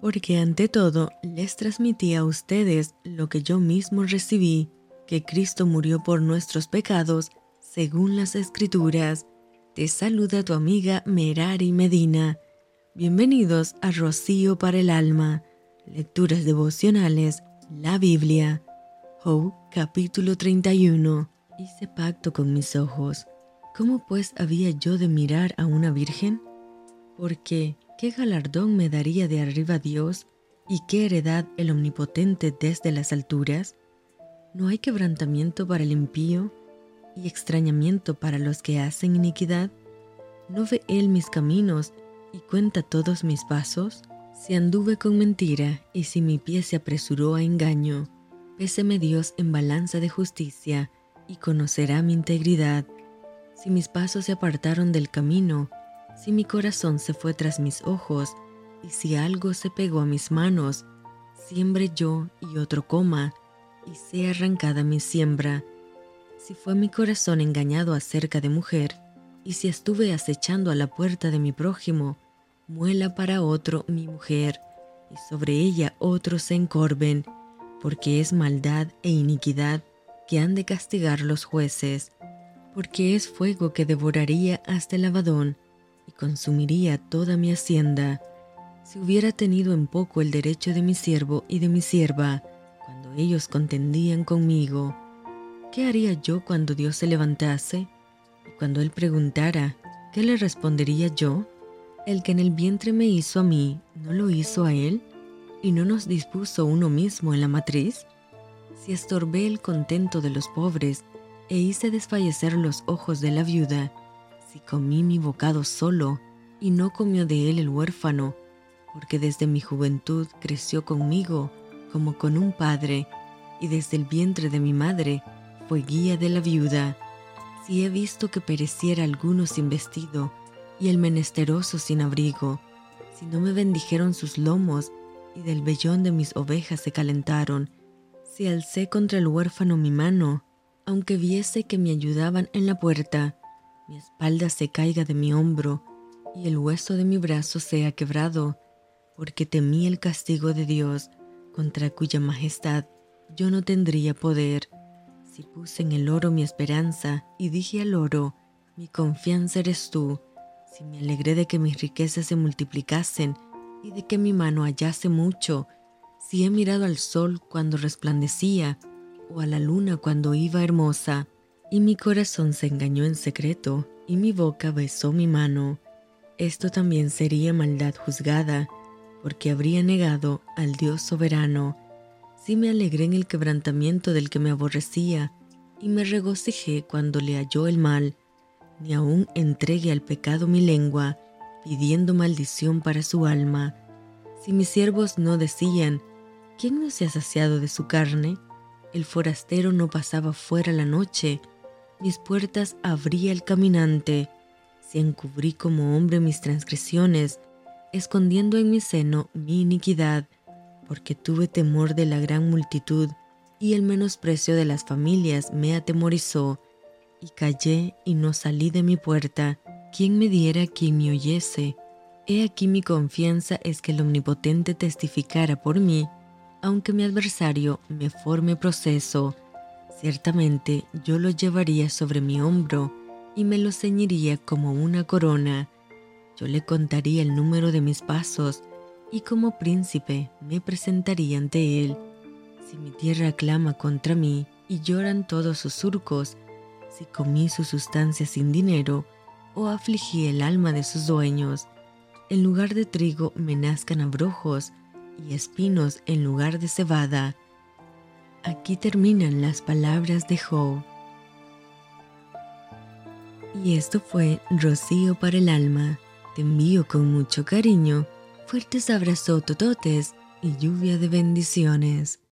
porque ante todo les transmití a ustedes lo que yo mismo recibí, que Cristo murió por nuestros pecados, según las Escrituras. Te saluda tu amiga Merari Medina. Bienvenidos a Rocío para el Alma, Lecturas Devocionales, la Biblia. Job capítulo 31. Hice pacto con mis ojos. ¿Cómo pues había yo de mirar a una virgen? Porque ¿qué galardón me daría de arriba Dios y qué heredad el Omnipotente desde las alturas? ¿No hay quebrantamiento para el impío y extrañamiento para los que hacen iniquidad? ¿No ve Él mis caminos y cuenta todos mis pasos? Si anduve con mentira y si mi pie se apresuró a engaño, péseme Dios en balanza de justicia y conocerá mi integridad. Si mis pasos se apartaron del camino, si mi corazón se fue tras mis ojos, y si algo se pegó a mis manos, siembre yo y otro coma, y sea arrancada mi siembra. Si fue mi corazón engañado acerca de mujer, y si estuve acechando a la puerta de mi prójimo, muela para otro mi mujer, y sobre ella otros se encorven, porque es maldad e iniquidad que han de castigar los jueces, porque es fuego que devoraría hasta el abadón, consumiría toda mi hacienda, si hubiera tenido en poco el derecho de mi siervo y de mi sierva, cuando ellos contendían conmigo, ¿qué haría yo cuando Dios se levantase? Y cuando Él preguntara, ¿qué le respondería yo? El que en el vientre me hizo a mí, ¿no lo hizo a Él? ¿Y no nos dispuso uno mismo en la matriz? Si estorbé el contento de los pobres, e hice desfallecer los ojos de la viuda, si comí mi bocado solo y no comió de él el huérfano, porque desde mi juventud creció conmigo como con un padre, y desde el vientre de mi madre fue guía de la viuda. Si he visto que pereciera alguno sin vestido y el menesteroso sin abrigo, si no me bendijeron sus lomos y del vellón de mis ovejas se calentaron, si alcé contra el huérfano mi mano, aunque viese que me ayudaban en la puerta, mi espalda se caiga de mi hombro y el hueso de mi brazo sea quebrado, porque temí el castigo de Dios, contra cuya majestad yo no tendría poder. Si puse en el oro mi esperanza y dije al oro, mi confianza eres tú, si me alegré de que mis riquezas se multiplicasen y de que mi mano hallase mucho, si he mirado al sol cuando resplandecía o a la luna cuando iba hermosa, y mi corazón se engañó en secreto, y mi boca besó mi mano. Esto también sería maldad juzgada, porque habría negado al Dios soberano. Si me alegré en el quebrantamiento del que me aborrecía, y me regocijé cuando le halló el mal, ni aun entregué al pecado mi lengua, pidiendo maldición para su alma. Si mis siervos no decían, ¿quién no se ha saciado de su carne? El forastero no pasaba fuera la noche, mis puertas abría el caminante, si encubrí como hombre mis transgresiones, escondiendo en mi seno mi iniquidad, porque tuve temor de la gran multitud, y el menosprecio de las familias me atemorizó, y callé y no salí de mi puerta, quien me diera quien me oyese. He aquí mi confianza es que el Omnipotente testificara por mí, aunque mi adversario me forme proceso, Ciertamente yo lo llevaría sobre mi hombro y me lo ceñiría como una corona. Yo le contaría el número de mis pasos y como príncipe me presentaría ante él. Si mi tierra clama contra mí y lloran todos sus surcos, si comí su sustancia sin dinero o afligí el alma de sus dueños, en lugar de trigo me nazcan abrojos y espinos en lugar de cebada, Aquí terminan las palabras de Job. Y esto fue Rocío para el alma. Te envío con mucho cariño, fuertes abrazos tototes y lluvia de bendiciones.